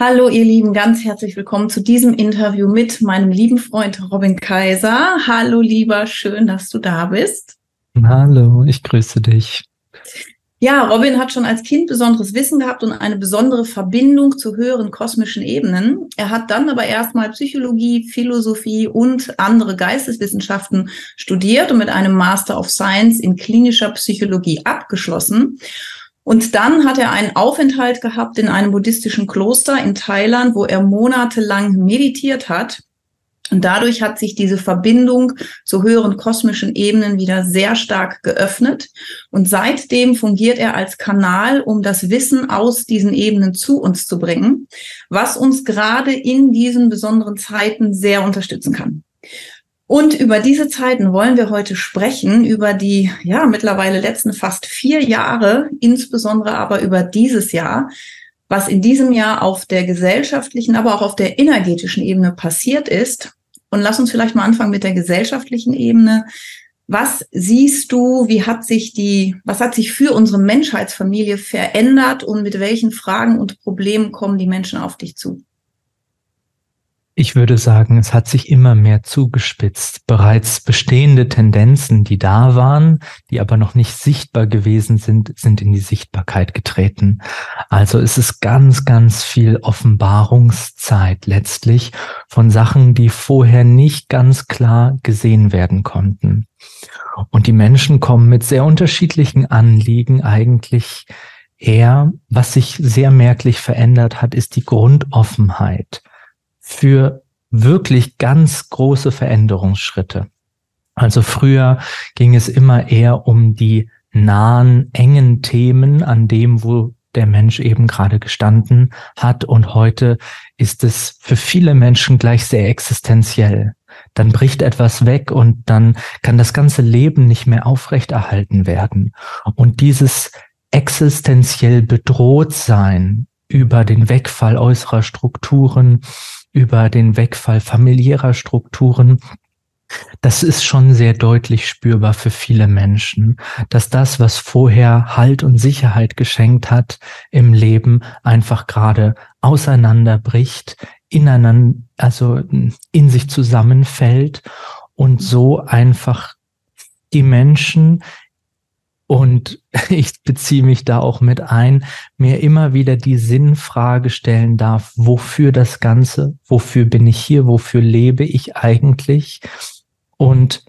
Hallo ihr Lieben, ganz herzlich willkommen zu diesem Interview mit meinem lieben Freund Robin Kaiser. Hallo lieber, schön, dass du da bist. Hallo, ich grüße dich. Ja, Robin hat schon als Kind besonderes Wissen gehabt und eine besondere Verbindung zu höheren kosmischen Ebenen. Er hat dann aber erstmal Psychologie, Philosophie und andere Geisteswissenschaften studiert und mit einem Master of Science in klinischer Psychologie abgeschlossen. Und dann hat er einen Aufenthalt gehabt in einem buddhistischen Kloster in Thailand, wo er monatelang meditiert hat. Und dadurch hat sich diese Verbindung zu höheren kosmischen Ebenen wieder sehr stark geöffnet. Und seitdem fungiert er als Kanal, um das Wissen aus diesen Ebenen zu uns zu bringen, was uns gerade in diesen besonderen Zeiten sehr unterstützen kann. Und über diese Zeiten wollen wir heute sprechen, über die ja mittlerweile letzten fast vier Jahre, insbesondere aber über dieses Jahr, was in diesem Jahr auf der gesellschaftlichen, aber auch auf der energetischen Ebene passiert ist. Und lass uns vielleicht mal anfangen mit der gesellschaftlichen Ebene. Was siehst du, wie hat sich die, was hat sich für unsere Menschheitsfamilie verändert und mit welchen Fragen und Problemen kommen die Menschen auf dich zu? Ich würde sagen, es hat sich immer mehr zugespitzt. Bereits bestehende Tendenzen, die da waren, die aber noch nicht sichtbar gewesen sind, sind in die Sichtbarkeit getreten. Also es ist ganz, ganz viel Offenbarungszeit letztlich von Sachen, die vorher nicht ganz klar gesehen werden konnten. Und die Menschen kommen mit sehr unterschiedlichen Anliegen eigentlich her. Was sich sehr merklich verändert hat, ist die Grundoffenheit für wirklich ganz große Veränderungsschritte. Also früher ging es immer eher um die nahen, engen Themen an dem, wo der Mensch eben gerade gestanden hat. Und heute ist es für viele Menschen gleich sehr existenziell. Dann bricht etwas weg und dann kann das ganze Leben nicht mehr aufrechterhalten werden. Und dieses existenziell bedroht sein über den Wegfall äußerer Strukturen, über den Wegfall familiärer Strukturen. Das ist schon sehr deutlich spürbar für viele Menschen, dass das, was vorher Halt und Sicherheit geschenkt hat im Leben, einfach gerade auseinanderbricht, ineinander, also in sich zusammenfällt und so einfach die Menschen und ich beziehe mich da auch mit ein, mir immer wieder die Sinnfrage stellen darf, wofür das Ganze, wofür bin ich hier, wofür lebe ich eigentlich und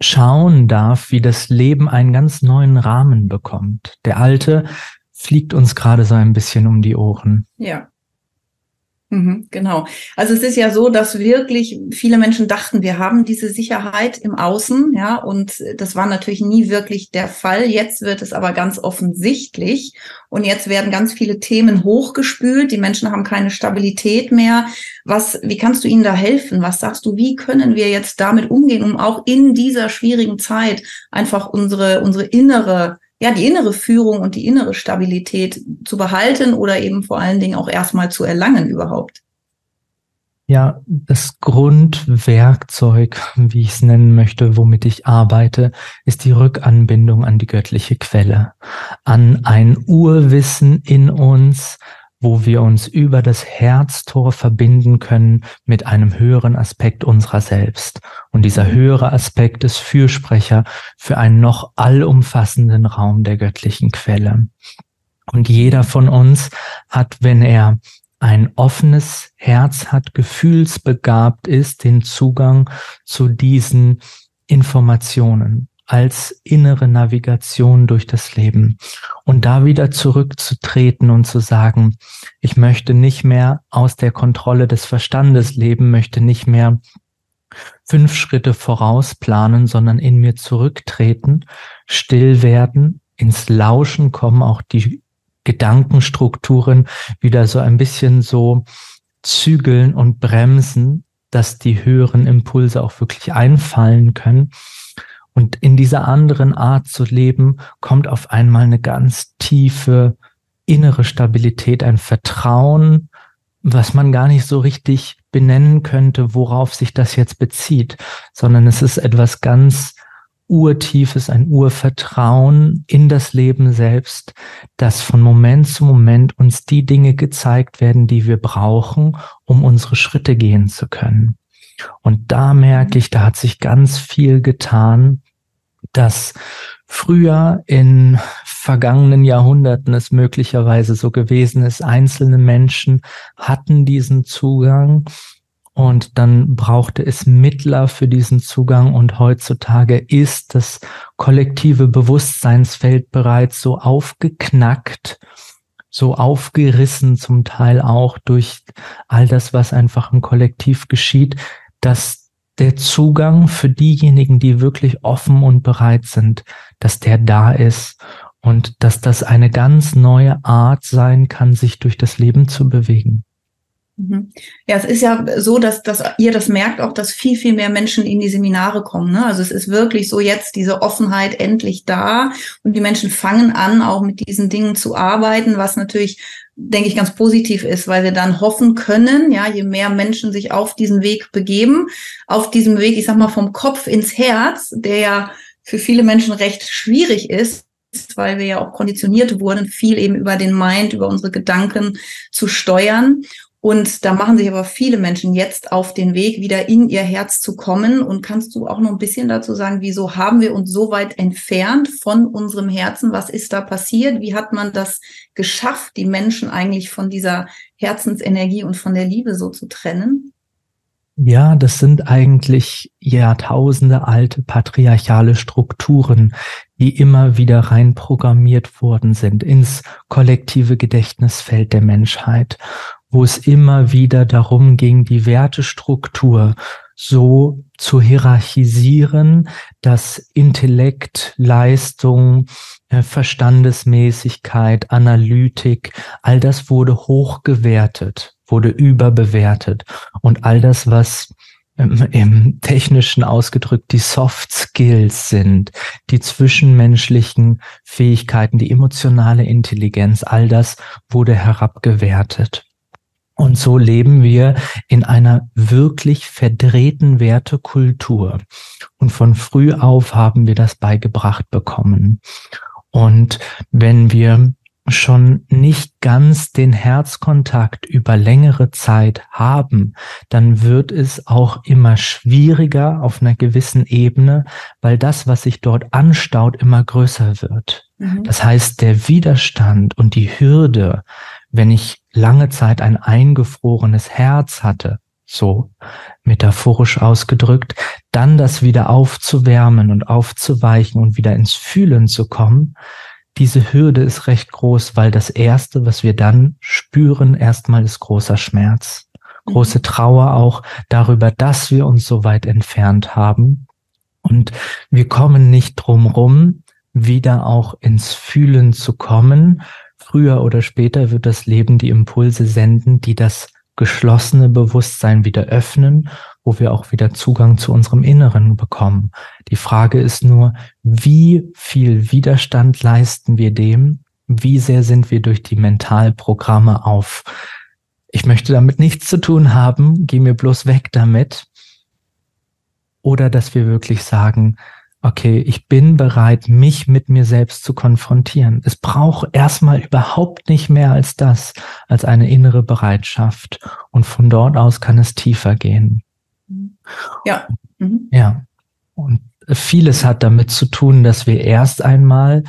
schauen darf, wie das Leben einen ganz neuen Rahmen bekommt. Der alte fliegt uns gerade so ein bisschen um die Ohren. Ja. Mhm, genau. Also es ist ja so, dass wirklich viele Menschen dachten, wir haben diese Sicherheit im Außen, ja, und das war natürlich nie wirklich der Fall. Jetzt wird es aber ganz offensichtlich und jetzt werden ganz viele Themen hochgespült. Die Menschen haben keine Stabilität mehr. Was, wie kannst du ihnen da helfen? Was sagst du? Wie können wir jetzt damit umgehen, um auch in dieser schwierigen Zeit einfach unsere, unsere innere ja, die innere Führung und die innere Stabilität zu behalten oder eben vor allen Dingen auch erstmal zu erlangen überhaupt? Ja, das Grundwerkzeug, wie ich es nennen möchte, womit ich arbeite, ist die Rückanbindung an die göttliche Quelle, an ein Urwissen in uns, wo wir uns über das Herztor verbinden können mit einem höheren Aspekt unserer selbst. Und dieser höhere Aspekt ist Fürsprecher für einen noch allumfassenden Raum der göttlichen Quelle. Und jeder von uns hat, wenn er ein offenes Herz hat, gefühlsbegabt ist, den Zugang zu diesen Informationen als innere Navigation durch das Leben. Und da wieder zurückzutreten und zu sagen, ich möchte nicht mehr aus der Kontrolle des Verstandes leben, möchte nicht mehr fünf Schritte vorausplanen, sondern in mir zurücktreten, still werden, ins Lauschen kommen, auch die Gedankenstrukturen wieder so ein bisschen so zügeln und bremsen, dass die höheren Impulse auch wirklich einfallen können und in dieser anderen Art zu leben, kommt auf einmal eine ganz tiefe innere Stabilität, ein Vertrauen, was man gar nicht so richtig benennen könnte, worauf sich das jetzt bezieht, sondern es ist etwas ganz urtiefes, ein Urvertrauen in das Leben selbst, dass von Moment zu Moment uns die Dinge gezeigt werden, die wir brauchen, um unsere Schritte gehen zu können. Und da merke ich, da hat sich ganz viel getan, dass früher in vergangenen Jahrhunderten es möglicherweise so gewesen ist, einzelne Menschen hatten diesen Zugang und dann brauchte es Mittler für diesen Zugang und heutzutage ist das kollektive Bewusstseinsfeld bereits so aufgeknackt, so aufgerissen zum Teil auch durch all das, was einfach im Kollektiv geschieht, dass der Zugang für diejenigen, die wirklich offen und bereit sind, dass der da ist und dass das eine ganz neue Art sein kann, sich durch das Leben zu bewegen. Mhm. Ja, es ist ja so, dass, dass ihr das merkt auch, dass viel, viel mehr Menschen in die Seminare kommen. Ne? Also es ist wirklich so jetzt diese Offenheit endlich da und die Menschen fangen an, auch mit diesen Dingen zu arbeiten, was natürlich, denke ich, ganz positiv ist, weil wir dann hoffen können, ja, je mehr Menschen sich auf diesen Weg begeben, auf diesem Weg, ich sag mal, vom Kopf ins Herz, der ja für viele Menschen recht schwierig ist, weil wir ja auch konditioniert wurden, viel eben über den Mind, über unsere Gedanken zu steuern. Und da machen sich aber viele Menschen jetzt auf den Weg, wieder in ihr Herz zu kommen. Und kannst du auch noch ein bisschen dazu sagen, wieso haben wir uns so weit entfernt von unserem Herzen? Was ist da passiert? Wie hat man das geschafft, die Menschen eigentlich von dieser Herzensenergie und von der Liebe so zu trennen? Ja, das sind eigentlich Jahrtausende alte patriarchale Strukturen, die immer wieder rein programmiert worden sind ins kollektive Gedächtnisfeld der Menschheit wo es immer wieder darum ging, die Wertestruktur so zu hierarchisieren, dass Intellekt, Leistung, äh, Verstandesmäßigkeit, Analytik, all das wurde hochgewertet, wurde überbewertet. Und all das, was im technischen ausgedrückt die Soft Skills sind, die zwischenmenschlichen Fähigkeiten, die emotionale Intelligenz, all das wurde herabgewertet. Und so leben wir in einer wirklich verdrehten Wertekultur. Und von früh auf haben wir das beigebracht bekommen. Und wenn wir schon nicht ganz den Herzkontakt über längere Zeit haben, dann wird es auch immer schwieriger auf einer gewissen Ebene, weil das, was sich dort anstaut, immer größer wird. Mhm. Das heißt, der Widerstand und die Hürde, wenn ich lange Zeit ein eingefrorenes Herz hatte, so metaphorisch ausgedrückt, dann das wieder aufzuwärmen und aufzuweichen und wieder ins Fühlen zu kommen, diese Hürde ist recht groß, weil das Erste, was wir dann spüren, erstmal ist großer Schmerz, große mhm. Trauer auch darüber, dass wir uns so weit entfernt haben. Und wir kommen nicht drum rum, wieder auch ins Fühlen zu kommen, Früher oder später wird das Leben die Impulse senden, die das geschlossene Bewusstsein wieder öffnen, wo wir auch wieder Zugang zu unserem Inneren bekommen. Die Frage ist nur, wie viel Widerstand leisten wir dem? Wie sehr sind wir durch die Mentalprogramme auf? Ich möchte damit nichts zu tun haben, geh mir bloß weg damit. Oder dass wir wirklich sagen, okay, ich bin bereit, mich mit mir selbst zu konfrontieren. Es braucht erstmal überhaupt nicht mehr als das, als eine innere Bereitschaft. Und von dort aus kann es tiefer gehen. Ja. Mhm. Ja. Und vieles hat damit zu tun, dass wir erst einmal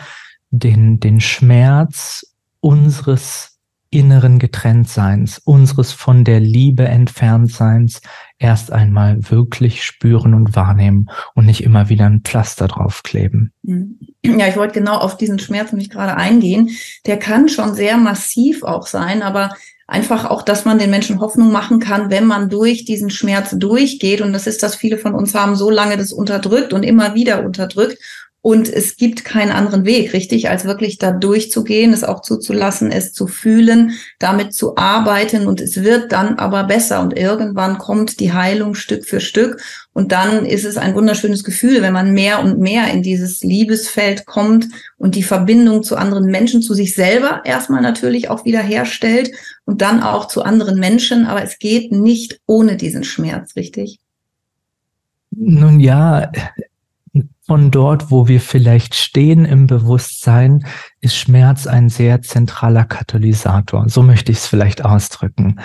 den, den Schmerz unseres inneren Getrenntseins, unseres von der Liebe Entferntseins erst einmal wirklich spüren und wahrnehmen und nicht immer wieder ein Pflaster draufkleben. Mhm. Ja, ich wollte genau auf diesen Schmerz nämlich gerade eingehen. Der kann schon sehr massiv auch sein, aber einfach auch, dass man den Menschen Hoffnung machen kann, wenn man durch diesen Schmerz durchgeht. Und das ist, dass viele von uns haben so lange das unterdrückt und immer wieder unterdrückt. Und es gibt keinen anderen Weg, richtig, als wirklich da durchzugehen, es auch zuzulassen, es zu fühlen, damit zu arbeiten. Und es wird dann aber besser. Und irgendwann kommt die Heilung Stück für Stück. Und dann ist es ein wunderschönes Gefühl, wenn man mehr und mehr in dieses Liebesfeld kommt und die Verbindung zu anderen Menschen, zu sich selber erstmal natürlich auch wieder herstellt und dann auch zu anderen Menschen. Aber es geht nicht ohne diesen Schmerz, richtig? Nun ja, von dort, wo wir vielleicht stehen im Bewusstsein, ist Schmerz ein sehr zentraler Katalysator. So möchte ich es vielleicht ausdrücken.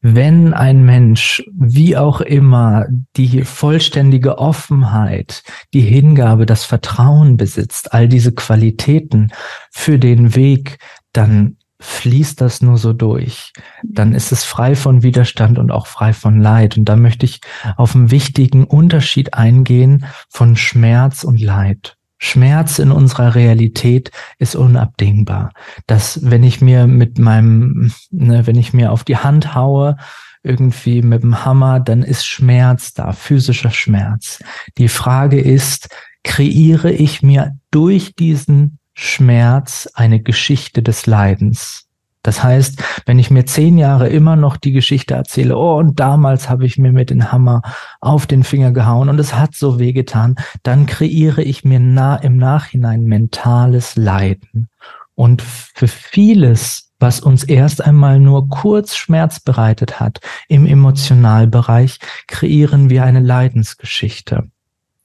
Wenn ein Mensch, wie auch immer, die vollständige Offenheit, die Hingabe, das Vertrauen besitzt, all diese Qualitäten für den Weg, dann fließt das nur so durch. Dann ist es frei von Widerstand und auch frei von Leid. Und da möchte ich auf einen wichtigen Unterschied eingehen von Schmerz und Leid. Schmerz in unserer Realität ist unabdingbar. Dass wenn ich mir mit meinem, ne, wenn ich mir auf die Hand haue, irgendwie mit dem Hammer, dann ist Schmerz da, physischer Schmerz. Die Frage ist, kreiere ich mir durch diesen Schmerz eine Geschichte des Leidens. Das heißt, wenn ich mir zehn Jahre immer noch die Geschichte erzähle, oh, und damals habe ich mir mit dem Hammer auf den Finger gehauen und es hat so weh getan, dann kreiere ich mir nah im Nachhinein mentales Leiden. Und für vieles, was uns erst einmal nur kurz Schmerz bereitet hat im Emotionalbereich, kreieren wir eine Leidensgeschichte.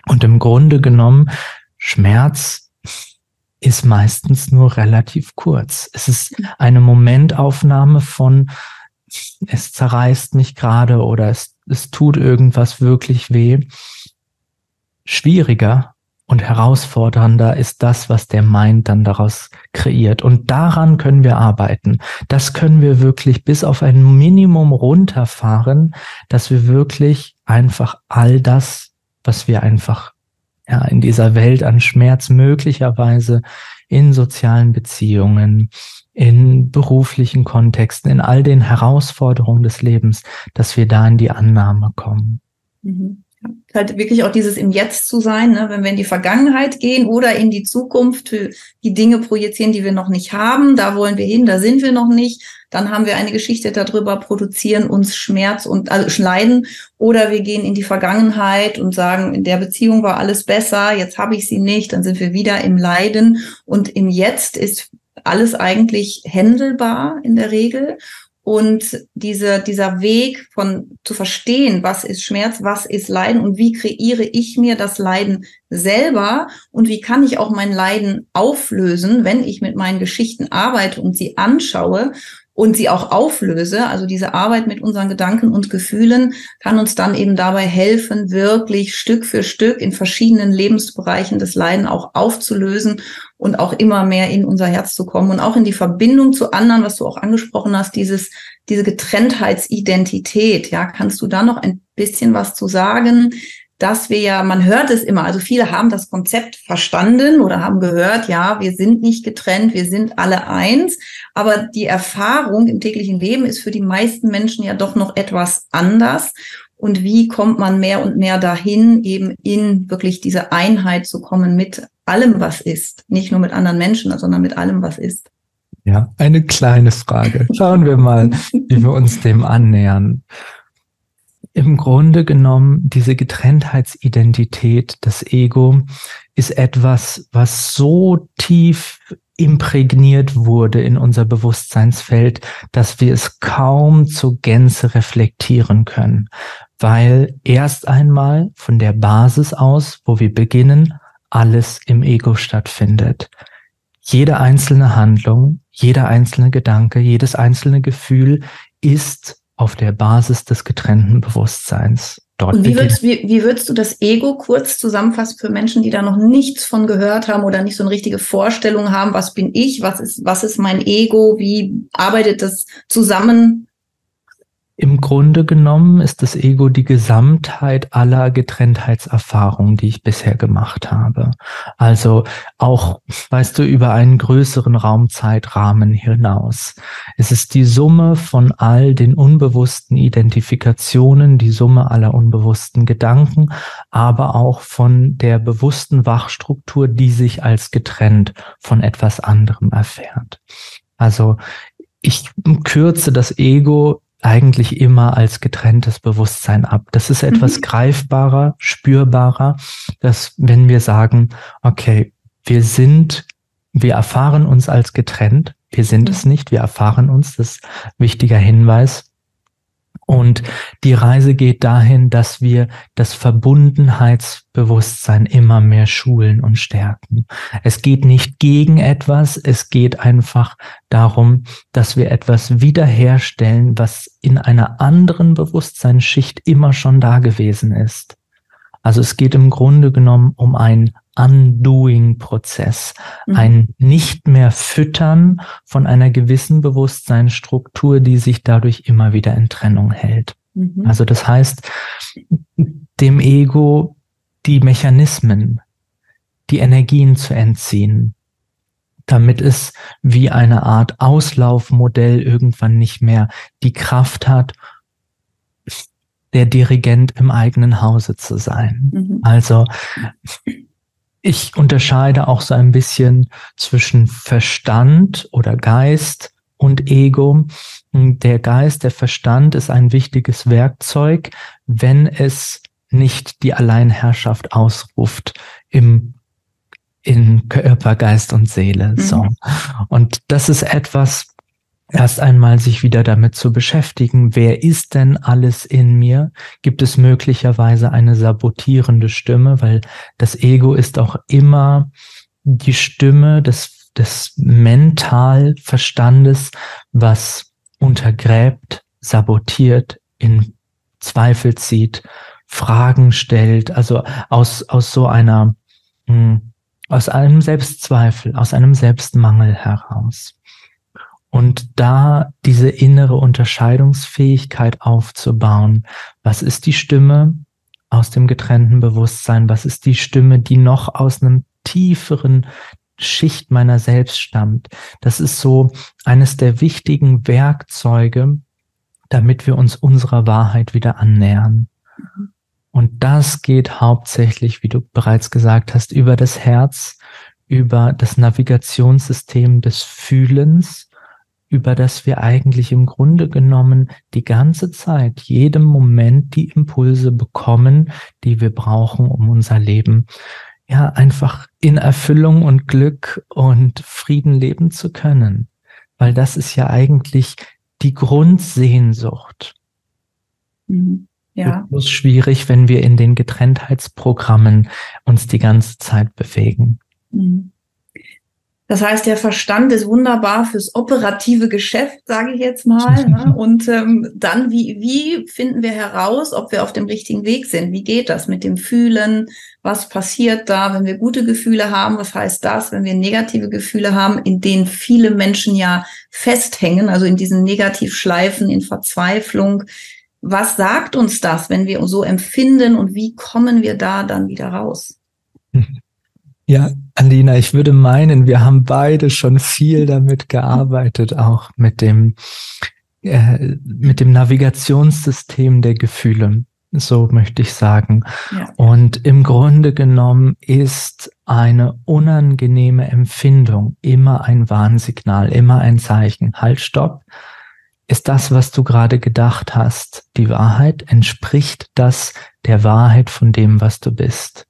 Und im Grunde genommen, Schmerz ist meistens nur relativ kurz. Es ist eine Momentaufnahme von, es zerreißt mich gerade oder es, es tut irgendwas wirklich weh. Schwieriger und herausfordernder ist das, was der Mind dann daraus kreiert. Und daran können wir arbeiten. Das können wir wirklich bis auf ein Minimum runterfahren, dass wir wirklich einfach all das, was wir einfach ja, in dieser Welt an Schmerz möglicherweise in sozialen Beziehungen, in beruflichen Kontexten, in all den Herausforderungen des Lebens, dass wir da in die Annahme kommen. Mhm halt wirklich auch dieses im Jetzt zu sein, ne? wenn wir in die Vergangenheit gehen oder in die Zukunft, die Dinge projizieren, die wir noch nicht haben, da wollen wir hin, da sind wir noch nicht, dann haben wir eine Geschichte darüber, produzieren uns Schmerz und also Leiden oder wir gehen in die Vergangenheit und sagen, in der Beziehung war alles besser, jetzt habe ich sie nicht, dann sind wir wieder im Leiden und im Jetzt ist alles eigentlich händelbar in der Regel und diese, dieser Weg von zu verstehen, was ist Schmerz, was ist Leiden und wie kreiere ich mir das Leiden selber und wie kann ich auch mein Leiden auflösen, wenn ich mit meinen Geschichten arbeite und sie anschaue und sie auch auflöse. Also diese Arbeit mit unseren Gedanken und Gefühlen kann uns dann eben dabei helfen, wirklich Stück für Stück in verschiedenen Lebensbereichen das Leiden auch aufzulösen und auch immer mehr in unser Herz zu kommen und auch in die Verbindung zu anderen, was du auch angesprochen hast, dieses, diese Getrenntheitsidentität. Ja, kannst du da noch ein bisschen was zu sagen? dass wir ja, man hört es immer, also viele haben das Konzept verstanden oder haben gehört, ja, wir sind nicht getrennt, wir sind alle eins, aber die Erfahrung im täglichen Leben ist für die meisten Menschen ja doch noch etwas anders. Und wie kommt man mehr und mehr dahin, eben in wirklich diese Einheit zu kommen mit allem, was ist, nicht nur mit anderen Menschen, sondern mit allem, was ist? Ja, eine kleine Frage. Schauen wir mal, wie wir uns dem annähern im Grunde genommen diese Getrenntheitsidentität, das Ego, ist etwas, was so tief imprägniert wurde in unser Bewusstseinsfeld, dass wir es kaum zur Gänze reflektieren können, weil erst einmal von der Basis aus, wo wir beginnen, alles im Ego stattfindet. Jede einzelne Handlung, jeder einzelne Gedanke, jedes einzelne Gefühl ist auf der Basis des getrennten Bewusstseins. Dort Und wie würdest, wie, wie würdest du das Ego kurz zusammenfassen für Menschen, die da noch nichts von gehört haben oder nicht so eine richtige Vorstellung haben, was bin ich, was ist, was ist mein Ego, wie arbeitet das zusammen? Im Grunde genommen ist das Ego die Gesamtheit aller Getrenntheitserfahrungen, die ich bisher gemacht habe. Also auch, weißt du, über einen größeren Raumzeitrahmen hinaus. Es ist die Summe von all den unbewussten Identifikationen, die Summe aller unbewussten Gedanken, aber auch von der bewussten Wachstruktur, die sich als getrennt von etwas anderem erfährt. Also ich kürze das Ego eigentlich immer als getrenntes Bewusstsein ab. Das ist etwas mhm. greifbarer, spürbarer, dass wenn wir sagen, okay, wir sind, wir erfahren uns als getrennt, wir sind mhm. es nicht, wir erfahren uns, das ist ein wichtiger Hinweis. Und die Reise geht dahin, dass wir das Verbundenheitsbewusstsein immer mehr schulen und stärken. Es geht nicht gegen etwas, es geht einfach darum, dass wir etwas wiederherstellen, was in einer anderen Bewusstseinsschicht immer schon da gewesen ist. Also es geht im Grunde genommen um ein Undoing-Prozess, mhm. ein nicht mehr Füttern von einer gewissen Bewusstseinsstruktur, die sich dadurch immer wieder in Trennung hält. Mhm. Also das heißt, dem Ego die Mechanismen, die Energien zu entziehen, damit es wie eine Art Auslaufmodell irgendwann nicht mehr die Kraft hat, der Dirigent im eigenen Hause zu sein. Mhm. Also ich unterscheide auch so ein bisschen zwischen Verstand oder Geist und Ego. Der Geist, der Verstand ist ein wichtiges Werkzeug, wenn es nicht die Alleinherrschaft ausruft im in Körper, Geist und Seele. Mhm. So. Und das ist etwas, erst einmal sich wieder damit zu beschäftigen, wer ist denn alles in mir? Gibt es möglicherweise eine sabotierende Stimme, weil das Ego ist auch immer die Stimme des, des Mentalverstandes, was untergräbt, sabotiert, in Zweifel zieht, Fragen stellt, also aus, aus so einer, hm, aus einem Selbstzweifel, aus einem Selbstmangel heraus. Und da diese innere Unterscheidungsfähigkeit aufzubauen. Was ist die Stimme aus dem getrennten Bewusstsein? Was ist die Stimme, die noch aus einem tieferen Schicht meiner selbst stammt? Das ist so eines der wichtigen Werkzeuge, damit wir uns unserer Wahrheit wieder annähern. Und das geht hauptsächlich, wie du bereits gesagt hast, über das Herz, über das Navigationssystem des Fühlens, über das wir eigentlich im Grunde genommen die ganze Zeit, jedem Moment die Impulse bekommen, die wir brauchen, um unser Leben ja einfach in Erfüllung und Glück und Frieden leben zu können. Weil das ist ja eigentlich die Grundsehnsucht. Mhm. Ja. Es ist schwierig, wenn wir in den Getrenntheitsprogrammen uns die ganze Zeit bewegen. Mhm. Das heißt, der Verstand ist wunderbar fürs operative Geschäft, sage ich jetzt mal. ne? Und ähm, dann, wie, wie finden wir heraus, ob wir auf dem richtigen Weg sind? Wie geht das mit dem Fühlen? Was passiert da, wenn wir gute Gefühle haben? Was heißt das, wenn wir negative Gefühle haben, in denen viele Menschen ja festhängen, also in diesen Negativschleifen, in Verzweiflung? Was sagt uns das, wenn wir so empfinden und wie kommen wir da dann wieder raus? Ja, Alina, ich würde meinen, wir haben beide schon viel damit gearbeitet, auch mit dem, äh, mit dem Navigationssystem der Gefühle. So möchte ich sagen. Ja. Und im Grunde genommen ist eine unangenehme Empfindung immer ein Warnsignal, immer ein Zeichen. Halt, stopp. Ist das, was du gerade gedacht hast, die Wahrheit? Entspricht das der Wahrheit von dem, was du bist?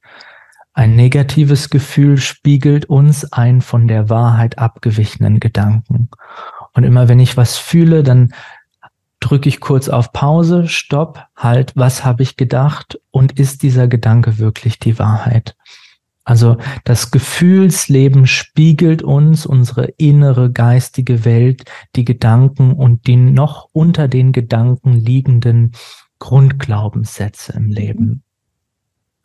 Ein negatives Gefühl spiegelt uns ein von der Wahrheit abgewichenen Gedanken. Und immer wenn ich was fühle, dann drücke ich kurz auf Pause, Stopp, halt, was habe ich gedacht und ist dieser Gedanke wirklich die Wahrheit? Also das Gefühlsleben spiegelt uns unsere innere geistige Welt, die Gedanken und die noch unter den Gedanken liegenden Grundglaubenssätze im Leben.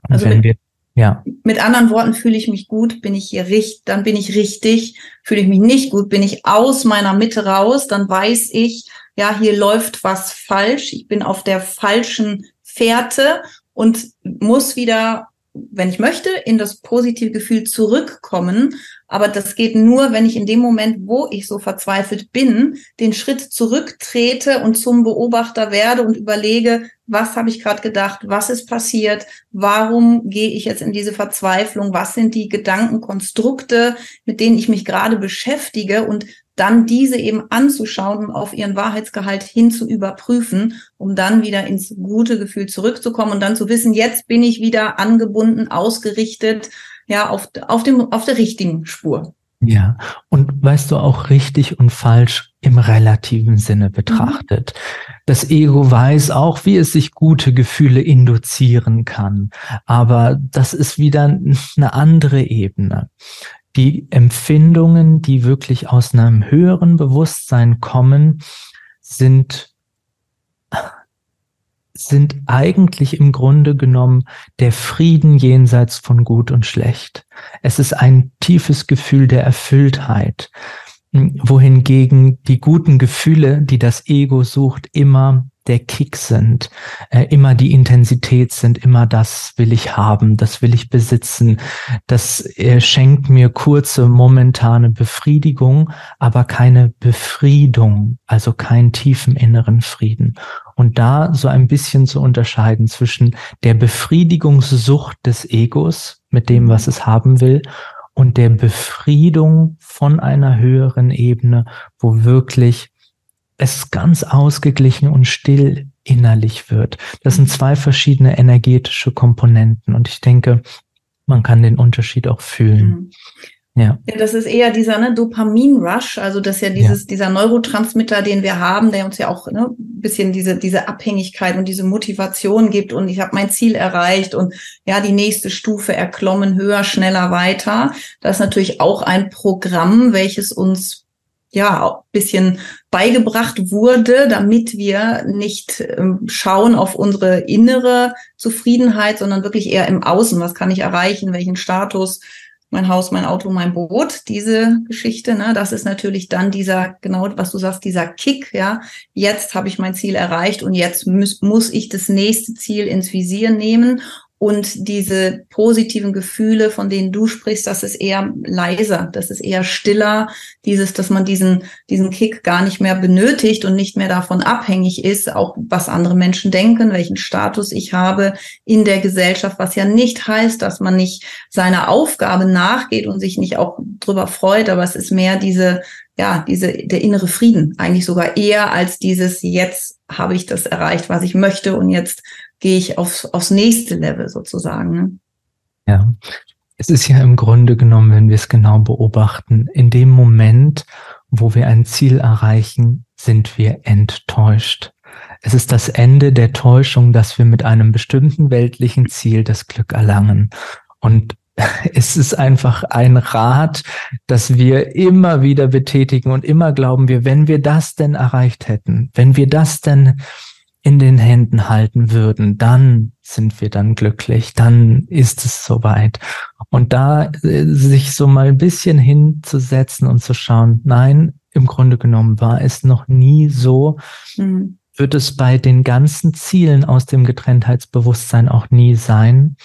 Und also wenn wir ja. Mit anderen Worten, fühle ich mich gut, bin ich hier richtig, dann bin ich richtig. Fühle ich mich nicht gut, bin ich aus meiner Mitte raus, dann weiß ich, ja, hier läuft was falsch. Ich bin auf der falschen Fährte und muss wieder wenn ich möchte, in das positive Gefühl zurückkommen. Aber das geht nur, wenn ich in dem Moment, wo ich so verzweifelt bin, den Schritt zurücktrete und zum Beobachter werde und überlege, was habe ich gerade gedacht, was ist passiert, warum gehe ich jetzt in diese Verzweiflung, was sind die Gedankenkonstrukte, mit denen ich mich gerade beschäftige und dann diese eben anzuschauen und auf ihren Wahrheitsgehalt hin zu überprüfen, um dann wieder ins gute Gefühl zurückzukommen und dann zu wissen, jetzt bin ich wieder angebunden, ausgerichtet, ja, auf, auf dem, auf der richtigen Spur. Ja, und weißt du auch richtig und falsch im relativen Sinne betrachtet. Das Ego weiß auch, wie es sich gute Gefühle induzieren kann, aber das ist wieder eine andere Ebene. Die Empfindungen, die wirklich aus einem höheren Bewusstsein kommen, sind sind eigentlich im Grunde genommen der Frieden jenseits von Gut und Schlecht. Es ist ein tiefes Gefühl der Erfülltheit, wohingegen die guten Gefühle, die das Ego sucht, immer der Kick sind, äh, immer die Intensität sind, immer das will ich haben, das will ich besitzen, das äh, schenkt mir kurze momentane Befriedigung, aber keine Befriedung, also keinen tiefen inneren Frieden. Und da so ein bisschen zu unterscheiden zwischen der Befriedigungssucht des Egos mit dem, was es haben will, und der Befriedung von einer höheren Ebene, wo wirklich es ganz ausgeglichen und still innerlich wird. Das sind zwei verschiedene energetische Komponenten und ich denke, man kann den Unterschied auch fühlen. Ja. ja, das ist eher dieser ne, Dopamin-Rush, also das ist ja dieses, ja. dieser Neurotransmitter, den wir haben, der uns ja auch ne, bisschen diese, diese Abhängigkeit und diese Motivation gibt und ich habe mein Ziel erreicht und ja, die nächste Stufe erklommen, höher, schneller, weiter. Das ist natürlich auch ein Programm, welches uns ja, bisschen beigebracht wurde, damit wir nicht ähm, schauen auf unsere innere Zufriedenheit, sondern wirklich eher im Außen. Was kann ich erreichen? Welchen Status? Mein Haus, mein Auto, mein Boot, diese Geschichte, ne, das ist natürlich dann dieser, genau was du sagst, dieser Kick, ja. Jetzt habe ich mein Ziel erreicht und jetzt muss, muss ich das nächste Ziel ins Visier nehmen und diese positiven Gefühle, von denen du sprichst, das ist eher leiser, das ist eher stiller, dieses, dass man diesen, diesen Kick gar nicht mehr benötigt und nicht mehr davon abhängig ist, auch was andere Menschen denken, welchen Status ich habe in der Gesellschaft, was ja nicht heißt, dass man nicht seiner Aufgabe nachgeht und sich nicht auch drüber freut, aber es ist mehr diese, ja, diese, der innere Frieden, eigentlich sogar eher als dieses, jetzt habe ich das erreicht, was ich möchte und jetzt gehe ich aufs, aufs nächste Level sozusagen. Ne? Ja, es ist ja im Grunde genommen, wenn wir es genau beobachten, in dem Moment, wo wir ein Ziel erreichen, sind wir enttäuscht. Es ist das Ende der Täuschung, dass wir mit einem bestimmten weltlichen Ziel das Glück erlangen. Und es ist einfach ein Rat, das wir immer wieder betätigen und immer glauben wir, wenn wir das denn erreicht hätten, wenn wir das denn in den Händen halten würden, dann sind wir dann glücklich, dann ist es soweit. Und da äh, sich so mal ein bisschen hinzusetzen und zu schauen, nein, im Grunde genommen war es noch nie so, mhm. wird es bei den ganzen Zielen aus dem Getrenntheitsbewusstsein auch nie sein.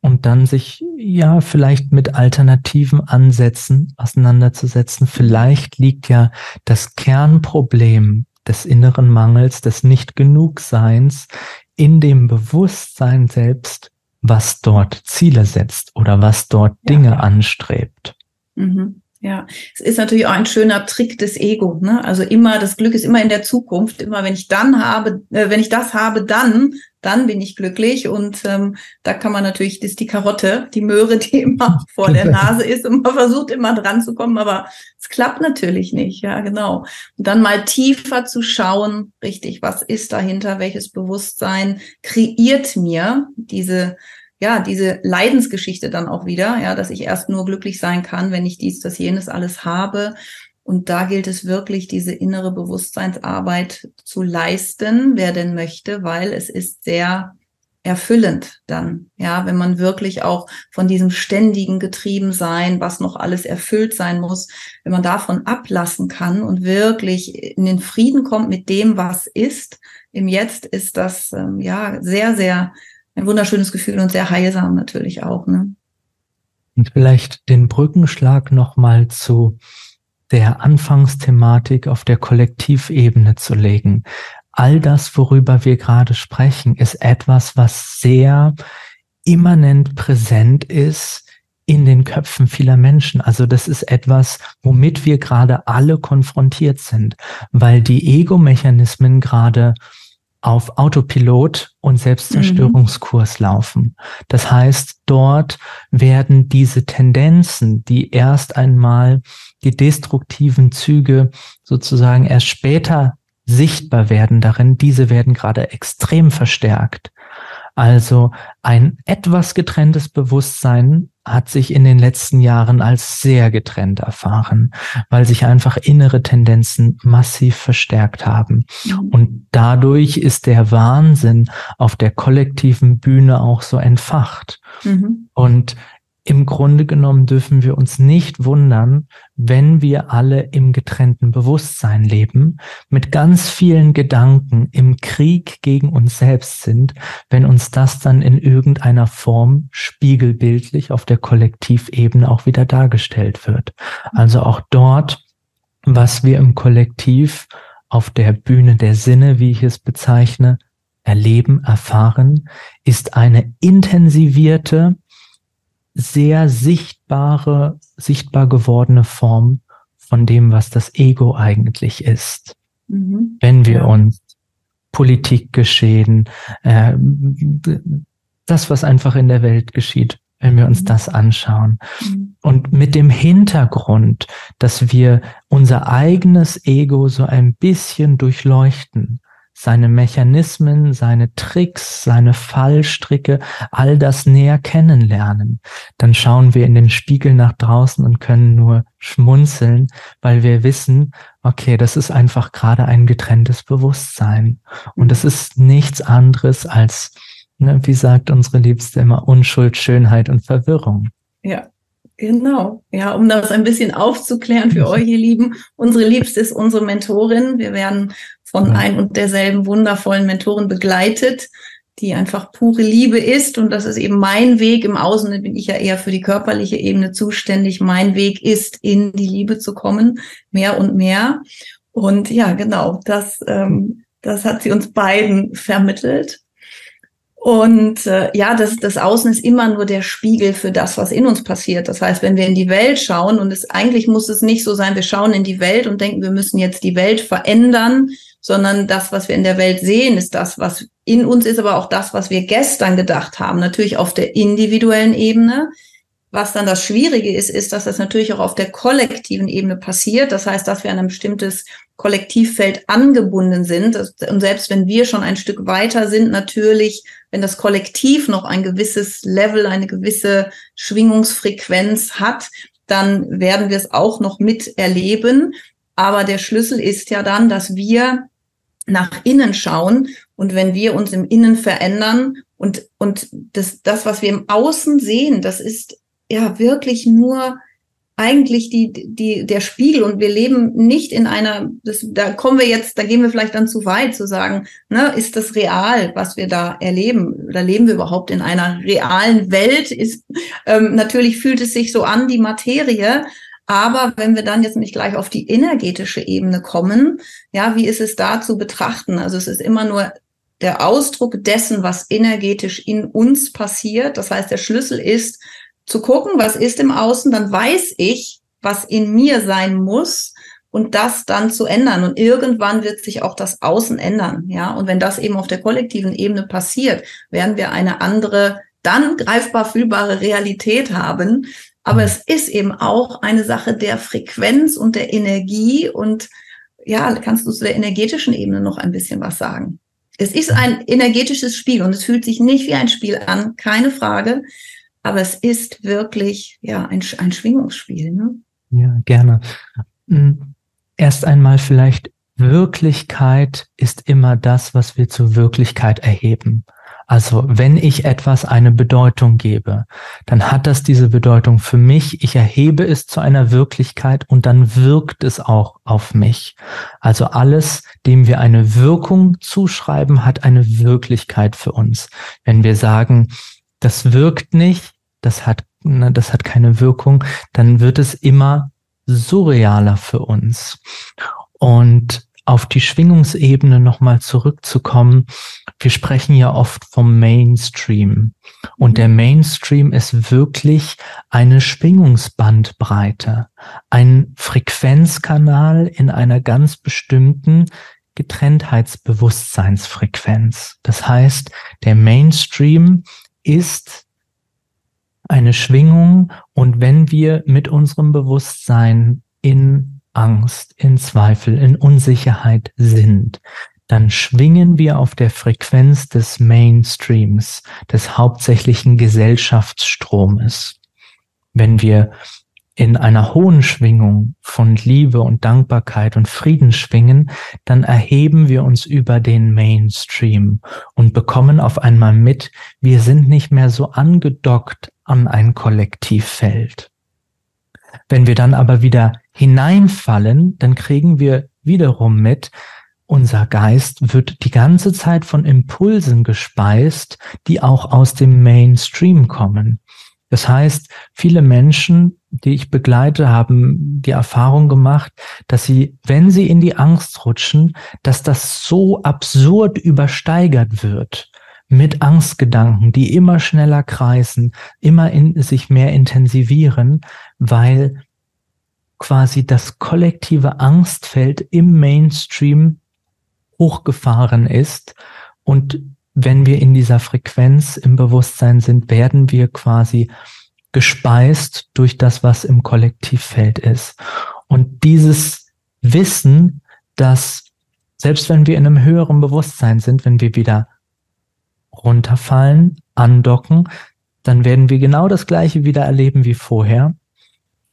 Und dann sich ja vielleicht mit alternativen Ansätzen auseinanderzusetzen. Vielleicht liegt ja das Kernproblem des inneren Mangels, des Nicht-Genugseins in dem Bewusstsein selbst, was dort Ziele setzt oder was dort ja. Dinge anstrebt. Mhm. Ja, es ist natürlich auch ein schöner Trick des Ego. Ne? Also immer, das Glück ist immer in der Zukunft. Immer, wenn ich dann habe, äh, wenn ich das habe, dann, dann bin ich glücklich. Und ähm, da kann man natürlich, das ist die Karotte, die Möhre, die immer vor der Nase ist und man versucht immer dran zu kommen, aber es klappt natürlich nicht. Ja, genau. Und dann mal tiefer zu schauen, richtig, was ist dahinter, welches Bewusstsein kreiert mir diese ja, diese Leidensgeschichte dann auch wieder, ja, dass ich erst nur glücklich sein kann, wenn ich dies, das, jenes alles habe. Und da gilt es wirklich, diese innere Bewusstseinsarbeit zu leisten, wer denn möchte, weil es ist sehr erfüllend dann, ja, wenn man wirklich auch von diesem ständigen Getriebensein, was noch alles erfüllt sein muss, wenn man davon ablassen kann und wirklich in den Frieden kommt mit dem, was ist. Im Jetzt ist das ähm, ja sehr, sehr ein wunderschönes Gefühl und sehr heilsam natürlich auch. Ne? Und vielleicht den Brückenschlag nochmal zu der Anfangsthematik auf der Kollektivebene zu legen. All das, worüber wir gerade sprechen, ist etwas, was sehr immanent präsent ist in den Köpfen vieler Menschen. Also das ist etwas, womit wir gerade alle konfrontiert sind, weil die Ego-Mechanismen gerade auf Autopilot und Selbstzerstörungskurs mhm. laufen. Das heißt, dort werden diese Tendenzen, die erst einmal die destruktiven Züge sozusagen erst später sichtbar werden darin, diese werden gerade extrem verstärkt. Also ein etwas getrenntes Bewusstsein hat sich in den letzten Jahren als sehr getrennt erfahren, weil sich einfach innere Tendenzen massiv verstärkt haben. Und dadurch ist der Wahnsinn auf der kollektiven Bühne auch so entfacht. Mhm. Und im Grunde genommen dürfen wir uns nicht wundern, wenn wir alle im getrennten Bewusstsein leben, mit ganz vielen Gedanken im Krieg gegen uns selbst sind, wenn uns das dann in irgendeiner Form spiegelbildlich auf der Kollektivebene auch wieder dargestellt wird. Also auch dort, was wir im Kollektiv auf der Bühne der Sinne, wie ich es bezeichne, erleben, erfahren, ist eine intensivierte, sehr sichtbare, sichtbar gewordene Form von dem, was das Ego eigentlich ist. Mhm. Wenn wir uns Politik geschehen, äh, das, was einfach in der Welt geschieht, wenn wir uns mhm. das anschauen. Mhm. Und mit dem Hintergrund, dass wir unser eigenes Ego so ein bisschen durchleuchten, seine Mechanismen, seine Tricks, seine Fallstricke, all das näher kennenlernen, dann schauen wir in den Spiegel nach draußen und können nur schmunzeln, weil wir wissen, okay, das ist einfach gerade ein getrenntes Bewusstsein. Und es ist nichts anderes als, ne, wie sagt unsere Liebste immer, Unschuld, Schönheit und Verwirrung. Ja, Genau, ja, um das ein bisschen aufzuklären für euch, ihr Lieben. Unsere Liebste ist unsere Mentorin. Wir werden von ein und derselben wundervollen Mentorin begleitet, die einfach pure Liebe ist. Und das ist eben mein Weg. Im Außen bin ich ja eher für die körperliche Ebene zuständig. Mein Weg ist, in die Liebe zu kommen, mehr und mehr. Und ja, genau, das, ähm, das hat sie uns beiden vermittelt. Und äh, ja, das, das Außen ist immer nur der Spiegel für das, was in uns passiert. Das heißt, wenn wir in die Welt schauen, und es eigentlich muss es nicht so sein, wir schauen in die Welt und denken, wir müssen jetzt die Welt verändern, sondern das, was wir in der Welt sehen, ist das, was in uns ist, aber auch das, was wir gestern gedacht haben. Natürlich auf der individuellen Ebene. Was dann das Schwierige ist, ist, dass das natürlich auch auf der kollektiven Ebene passiert. Das heißt, dass wir an ein bestimmtes Kollektivfeld angebunden sind. Und selbst wenn wir schon ein Stück weiter sind, natürlich, wenn das Kollektiv noch ein gewisses Level, eine gewisse Schwingungsfrequenz hat, dann werden wir es auch noch miterleben. Aber der Schlüssel ist ja dann, dass wir nach innen schauen und wenn wir uns im Innen verändern und, und das, das, was wir im Außen sehen, das ist ja wirklich nur eigentlich die, die, der Spiegel und wir leben nicht in einer, das, da kommen wir jetzt, da gehen wir vielleicht dann zu weit zu sagen, ne, ist das real, was wir da erleben? Oder leben wir überhaupt in einer realen Welt? Ist, ähm, natürlich fühlt es sich so an, die Materie, aber wenn wir dann jetzt nicht gleich auf die energetische Ebene kommen, ja, wie ist es da zu betrachten? Also es ist immer nur der Ausdruck dessen, was energetisch in uns passiert. Das heißt, der Schlüssel ist, zu gucken, was ist im Außen, dann weiß ich, was in mir sein muss und das dann zu ändern. Und irgendwann wird sich auch das Außen ändern. Ja, und wenn das eben auf der kollektiven Ebene passiert, werden wir eine andere, dann greifbar fühlbare Realität haben. Aber es ist eben auch eine Sache der Frequenz und der Energie. Und ja, kannst du zu der energetischen Ebene noch ein bisschen was sagen? Es ist ein energetisches Spiel und es fühlt sich nicht wie ein Spiel an, keine Frage. Aber es ist wirklich ja ein, ein Schwingungsspiel. Ne? Ja, gerne. Hm, erst einmal vielleicht Wirklichkeit ist immer das, was wir zur Wirklichkeit erheben. Also wenn ich etwas eine Bedeutung gebe, dann hat das diese Bedeutung für mich. Ich erhebe es zu einer Wirklichkeit und dann wirkt es auch auf mich. Also alles, dem wir eine Wirkung zuschreiben, hat eine Wirklichkeit für uns. Wenn wir sagen, das wirkt nicht, das hat, ne, das hat keine Wirkung, dann wird es immer surrealer für uns. Und auf die Schwingungsebene nochmal zurückzukommen, wir sprechen ja oft vom Mainstream. Und der Mainstream ist wirklich eine Schwingungsbandbreite, ein Frequenzkanal in einer ganz bestimmten Getrenntheitsbewusstseinsfrequenz. Das heißt, der Mainstream ist eine Schwingung und wenn wir mit unserem Bewusstsein in Angst, in Zweifel, in Unsicherheit sind, dann schwingen wir auf der Frequenz des Mainstreams, des hauptsächlichen Gesellschaftsstromes. Wenn wir in einer hohen Schwingung von Liebe und Dankbarkeit und Frieden schwingen, dann erheben wir uns über den Mainstream und bekommen auf einmal mit, wir sind nicht mehr so angedockt an ein Kollektivfeld. Wenn wir dann aber wieder hineinfallen, dann kriegen wir wiederum mit, unser Geist wird die ganze Zeit von Impulsen gespeist, die auch aus dem Mainstream kommen. Das heißt, viele Menschen, die ich begleite, haben die Erfahrung gemacht, dass sie, wenn sie in die Angst rutschen, dass das so absurd übersteigert wird mit Angstgedanken, die immer schneller kreisen, immer in sich mehr intensivieren, weil quasi das kollektive Angstfeld im Mainstream hochgefahren ist und wenn wir in dieser Frequenz im Bewusstsein sind, werden wir quasi gespeist durch das, was im Kollektivfeld ist. Und dieses Wissen, dass selbst wenn wir in einem höheren Bewusstsein sind, wenn wir wieder runterfallen, andocken, dann werden wir genau das Gleiche wieder erleben wie vorher.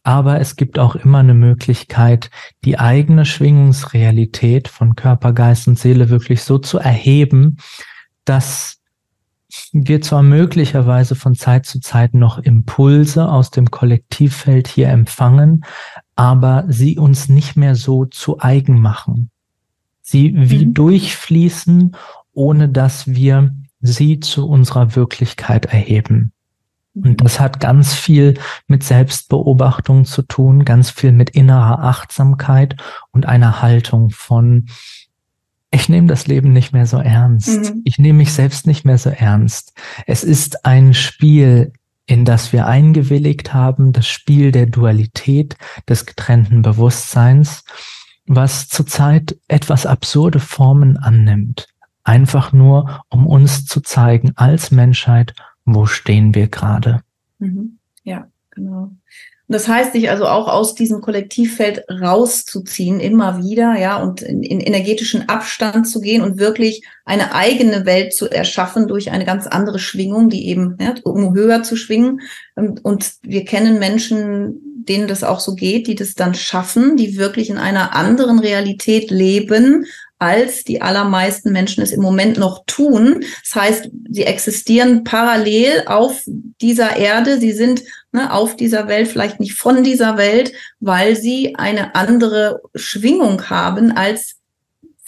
Aber es gibt auch immer eine Möglichkeit, die eigene Schwingungsrealität von Körper, Geist und Seele wirklich so zu erheben, dass wir zwar möglicherweise von Zeit zu Zeit noch Impulse aus dem Kollektivfeld hier empfangen, aber sie uns nicht mehr so zu eigen machen. Sie wie mhm. durchfließen, ohne dass wir sie zu unserer Wirklichkeit erheben. Und das hat ganz viel mit Selbstbeobachtung zu tun, ganz viel mit innerer Achtsamkeit und einer Haltung von, ich nehme das Leben nicht mehr so ernst. Mhm. Ich nehme mich selbst nicht mehr so ernst. Es ist ein Spiel, in das wir eingewilligt haben, das Spiel der Dualität, des getrennten Bewusstseins, was zurzeit etwas absurde Formen annimmt. Einfach nur, um uns zu zeigen als Menschheit, wo stehen wir gerade. Mhm. Ja, genau. Und das heißt, sich also auch aus diesem Kollektivfeld rauszuziehen, immer wieder, ja, und in, in energetischen Abstand zu gehen und wirklich eine eigene Welt zu erschaffen durch eine ganz andere Schwingung, die eben, ja, um höher zu schwingen. Und, und wir kennen Menschen, denen das auch so geht, die das dann schaffen, die wirklich in einer anderen Realität leben, als die allermeisten Menschen es im Moment noch tun. Das heißt, sie existieren parallel auf dieser Erde. Sie sind ne, auf dieser Welt, vielleicht nicht von dieser Welt, weil sie eine andere Schwingung haben als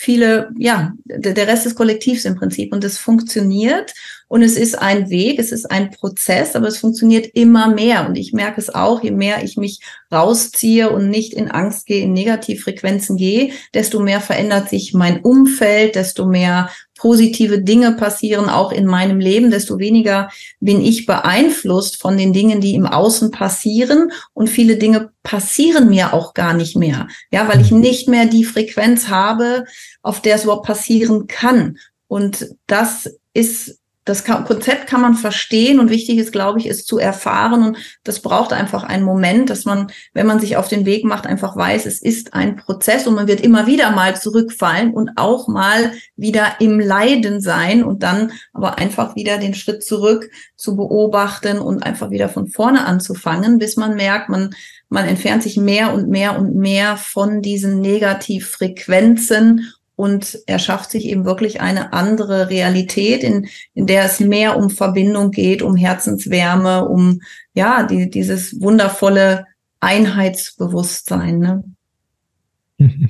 viele, ja, der Rest des Kollektivs im Prinzip. Und es funktioniert und es ist ein Weg, es ist ein Prozess, aber es funktioniert immer mehr. Und ich merke es auch, je mehr ich mich rausziehe und nicht in Angst gehe, in Negativfrequenzen gehe, desto mehr verändert sich mein Umfeld, desto mehr positive Dinge passieren auch in meinem Leben, desto weniger bin ich beeinflusst von den Dingen, die im Außen passieren und viele Dinge passieren mir auch gar nicht mehr. Ja, weil ich nicht mehr die Frequenz habe, auf der es überhaupt passieren kann. Und das ist das Konzept kann man verstehen und wichtig ist, glaube ich, es zu erfahren und das braucht einfach einen Moment, dass man, wenn man sich auf den Weg macht, einfach weiß, es ist ein Prozess und man wird immer wieder mal zurückfallen und auch mal wieder im Leiden sein und dann aber einfach wieder den Schritt zurück zu beobachten und einfach wieder von vorne anzufangen, bis man merkt, man man entfernt sich mehr und mehr und mehr von diesen Negativfrequenzen und er schafft sich eben wirklich eine andere Realität, in, in der es mehr um Verbindung geht, um Herzenswärme, um ja, die, dieses wundervolle Einheitsbewusstsein. Ne?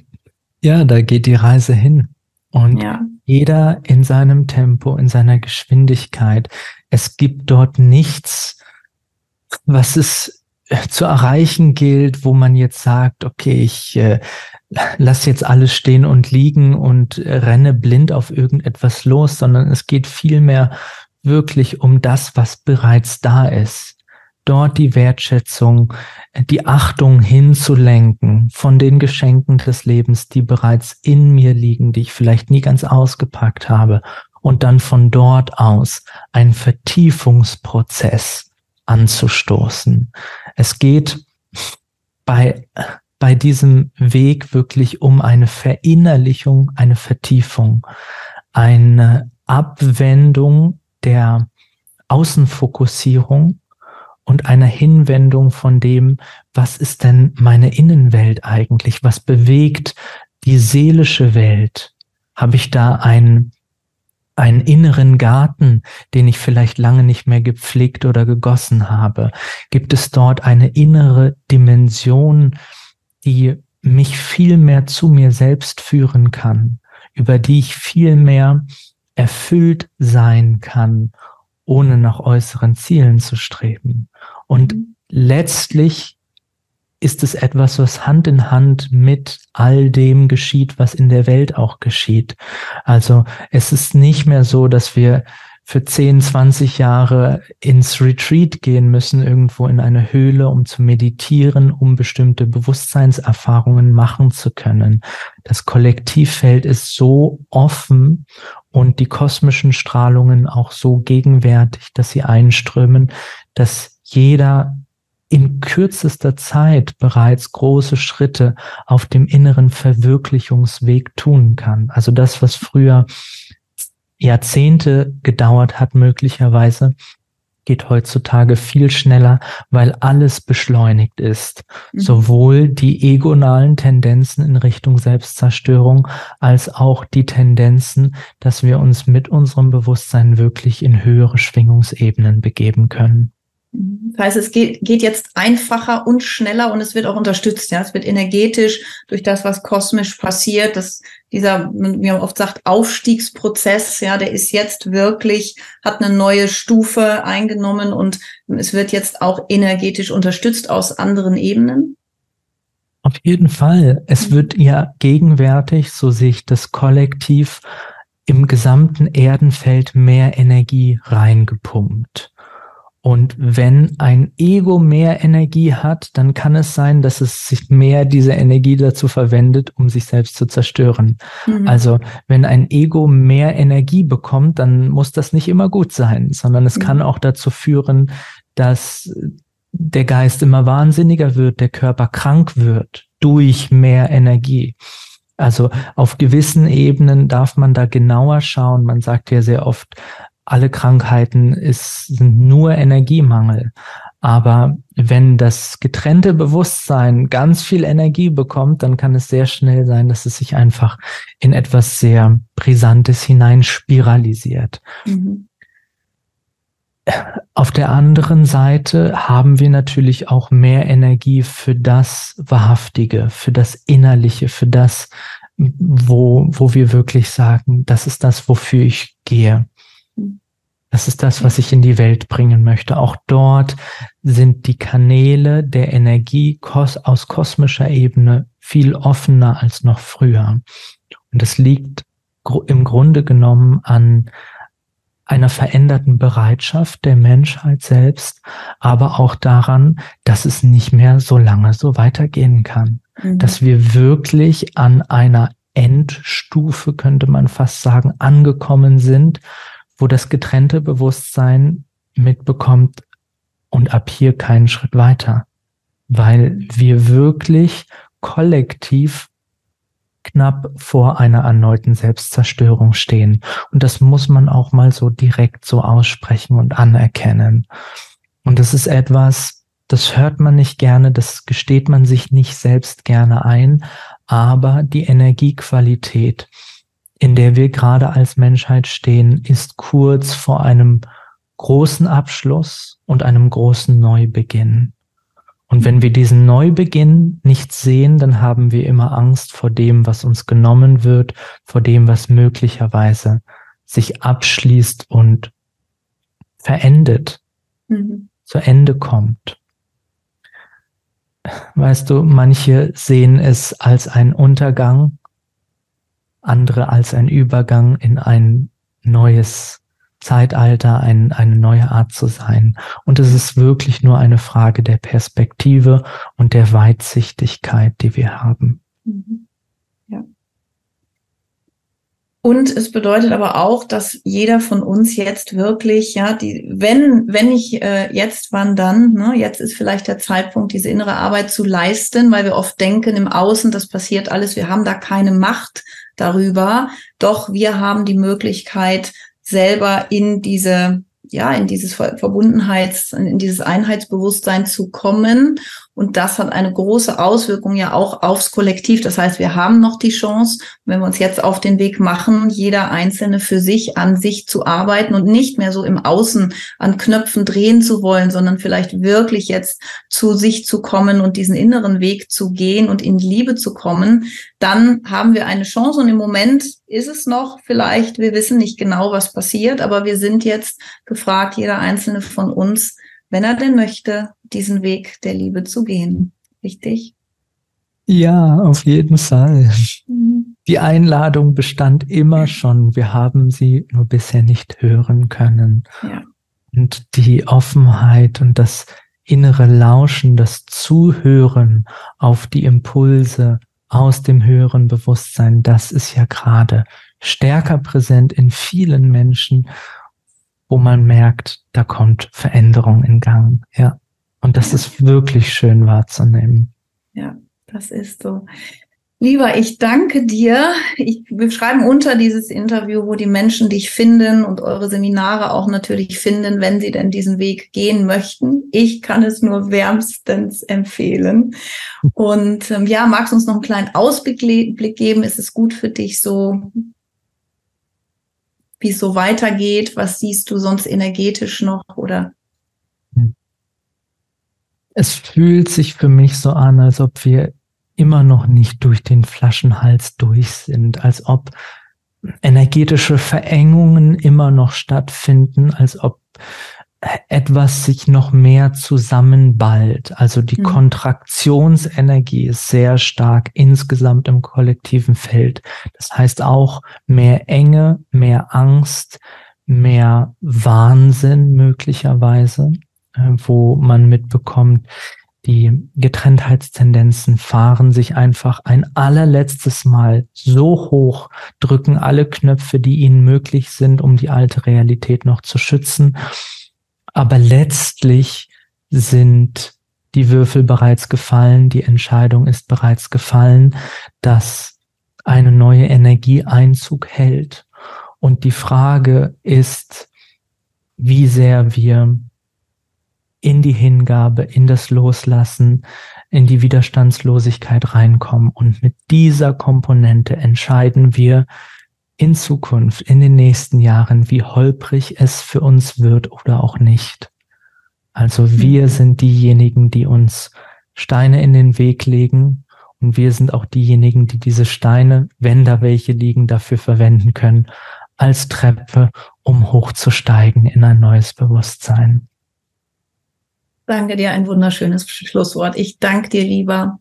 Ja, da geht die Reise hin. Und ja. jeder in seinem Tempo, in seiner Geschwindigkeit. Es gibt dort nichts, was es zu erreichen gilt, wo man jetzt sagt, okay, ich äh, lass jetzt alles stehen und liegen und renne blind auf irgendetwas los, sondern es geht vielmehr wirklich um das, was bereits da ist. dort die Wertschätzung, die Achtung hinzulenken von den Geschenken des Lebens, die bereits in mir liegen, die ich vielleicht nie ganz ausgepackt habe, und dann von dort aus einen Vertiefungsprozess anzustoßen. Es geht bei, bei diesem Weg wirklich um eine Verinnerlichung, eine Vertiefung, eine Abwendung der Außenfokussierung und einer Hinwendung von dem, was ist denn meine Innenwelt eigentlich? Was bewegt die seelische Welt? Habe ich da einen, einen inneren Garten, den ich vielleicht lange nicht mehr gepflegt oder gegossen habe? Gibt es dort eine innere Dimension, die mich viel mehr zu mir selbst führen kann, über die ich viel mehr erfüllt sein kann ohne nach äußeren Zielen zu streben. Und mhm. letztlich ist es etwas, was Hand in Hand mit all dem geschieht, was in der Welt auch geschieht. Also es ist nicht mehr so, dass wir für 10, 20 Jahre ins Retreat gehen müssen, irgendwo in eine Höhle, um zu meditieren, um bestimmte Bewusstseinserfahrungen machen zu können. Das Kollektivfeld ist so offen und die kosmischen Strahlungen auch so gegenwärtig, dass sie einströmen, dass jeder in kürzester Zeit bereits große Schritte auf dem inneren Verwirklichungsweg tun kann. Also das, was früher Jahrzehnte gedauert hat, möglicherweise, geht heutzutage viel schneller, weil alles beschleunigt ist. Mhm. Sowohl die egonalen Tendenzen in Richtung Selbstzerstörung als auch die Tendenzen, dass wir uns mit unserem Bewusstsein wirklich in höhere Schwingungsebenen begeben können. Das heißt, es geht, geht jetzt einfacher und schneller und es wird auch unterstützt. Ja, es wird energetisch durch das, was kosmisch passiert. Das, dieser, wie man oft sagt, Aufstiegsprozess, ja, der ist jetzt wirklich, hat eine neue Stufe eingenommen und es wird jetzt auch energetisch unterstützt aus anderen Ebenen. Auf jeden Fall. Es mhm. wird ja gegenwärtig, so sehe ich das Kollektiv, im gesamten Erdenfeld mehr Energie reingepumpt. Und wenn ein Ego mehr Energie hat, dann kann es sein, dass es sich mehr diese Energie dazu verwendet, um sich selbst zu zerstören. Mhm. Also wenn ein Ego mehr Energie bekommt, dann muss das nicht immer gut sein, sondern es mhm. kann auch dazu führen, dass der Geist immer wahnsinniger wird, der Körper krank wird durch mehr Energie. Also auf gewissen Ebenen darf man da genauer schauen. Man sagt ja sehr oft, alle Krankheiten ist, sind nur Energiemangel. Aber wenn das getrennte Bewusstsein ganz viel Energie bekommt, dann kann es sehr schnell sein, dass es sich einfach in etwas sehr Brisantes hineinspiralisiert. Mhm. Auf der anderen Seite haben wir natürlich auch mehr Energie für das Wahrhaftige, für das Innerliche, für das, wo, wo wir wirklich sagen, das ist das, wofür ich gehe. Das ist das, was ich in die Welt bringen möchte. Auch dort sind die Kanäle der Energie aus kosmischer Ebene viel offener als noch früher. Und es liegt im Grunde genommen an einer veränderten Bereitschaft der Menschheit selbst, aber auch daran, dass es nicht mehr so lange so weitergehen kann. Mhm. Dass wir wirklich an einer Endstufe, könnte man fast sagen, angekommen sind, wo das getrennte Bewusstsein mitbekommt und ab hier keinen Schritt weiter, weil wir wirklich kollektiv knapp vor einer erneuten Selbstzerstörung stehen. Und das muss man auch mal so direkt so aussprechen und anerkennen. Und das ist etwas, das hört man nicht gerne, das gesteht man sich nicht selbst gerne ein, aber die Energiequalität, in der wir gerade als Menschheit stehen, ist kurz vor einem großen Abschluss und einem großen Neubeginn. Und wenn wir diesen Neubeginn nicht sehen, dann haben wir immer Angst vor dem, was uns genommen wird, vor dem, was möglicherweise sich abschließt und verendet, mhm. zu Ende kommt. Weißt du, manche sehen es als einen Untergang, andere als ein Übergang in ein neues Zeitalter ein, eine neue Art zu sein. Und es ist wirklich nur eine Frage der Perspektive und der Weitsichtigkeit, die wir haben. Mhm. Und es bedeutet aber auch, dass jeder von uns jetzt wirklich, ja, die, wenn, wenn ich äh, jetzt, wann dann, ne, jetzt ist vielleicht der Zeitpunkt, diese innere Arbeit zu leisten, weil wir oft denken im Außen, das passiert alles, wir haben da keine Macht darüber. Doch wir haben die Möglichkeit, selber in diese ja, in dieses Verbundenheits, in dieses Einheitsbewusstsein zu kommen. Und das hat eine große Auswirkung ja auch aufs Kollektiv. Das heißt, wir haben noch die Chance, wenn wir uns jetzt auf den Weg machen, jeder Einzelne für sich an sich zu arbeiten und nicht mehr so im Außen an Knöpfen drehen zu wollen, sondern vielleicht wirklich jetzt zu sich zu kommen und diesen inneren Weg zu gehen und in Liebe zu kommen, dann haben wir eine Chance. Und im Moment ist es noch vielleicht, wir wissen nicht genau, was passiert, aber wir sind jetzt gefragt, jeder einzelne von uns, wenn er denn möchte, diesen Weg der Liebe zu gehen. Richtig? Ja, auf jeden Fall. Mhm. Die Einladung bestand immer schon. Wir haben sie nur bisher nicht hören können. Ja. Und die Offenheit und das innere Lauschen, das Zuhören auf die Impulse aus dem höheren Bewusstsein, das ist ja gerade stärker präsent in vielen Menschen wo man merkt, da kommt Veränderung in Gang. Ja. Und das ist wirklich schön wahrzunehmen. Ja, das ist so. Lieber, ich danke dir. Ich, wir schreiben unter dieses Interview, wo die Menschen dich finden und eure Seminare auch natürlich finden, wenn sie denn diesen Weg gehen möchten. Ich kann es nur wärmstens empfehlen. Und ähm, ja, magst du uns noch einen kleinen Ausblick geben? Ist es gut für dich so wie es so weitergeht? Was siehst du sonst energetisch noch oder? Es fühlt sich für mich so an, als ob wir immer noch nicht durch den Flaschenhals durch sind, als ob energetische Verengungen immer noch stattfinden, als ob etwas sich noch mehr zusammenballt. Also die mhm. Kontraktionsenergie ist sehr stark insgesamt im kollektiven Feld. Das heißt auch mehr Enge, mehr Angst, mehr Wahnsinn möglicherweise, äh, wo man mitbekommt, die Getrenntheitstendenzen fahren sich einfach ein allerletztes Mal so hoch, drücken alle Knöpfe, die ihnen möglich sind, um die alte Realität noch zu schützen aber letztlich sind die Würfel bereits gefallen, die Entscheidung ist bereits gefallen, dass eine neue Energie Einzug hält. Und die Frage ist, wie sehr wir in die Hingabe, in das Loslassen, in die Widerstandslosigkeit reinkommen. Und mit dieser Komponente entscheiden wir, in Zukunft, in den nächsten Jahren, wie holprig es für uns wird oder auch nicht. Also wir mhm. sind diejenigen, die uns Steine in den Weg legen und wir sind auch diejenigen, die diese Steine, wenn da welche liegen, dafür verwenden können, als Treppe, um hochzusteigen in ein neues Bewusstsein. Danke dir, ein wunderschönes Schlusswort. Ich danke dir, lieber.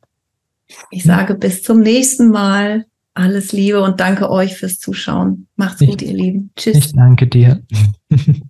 Ich sage bis zum nächsten Mal. Alles Liebe und danke euch fürs Zuschauen. Macht's ich, gut, ihr Lieben. Tschüss. Ich danke dir.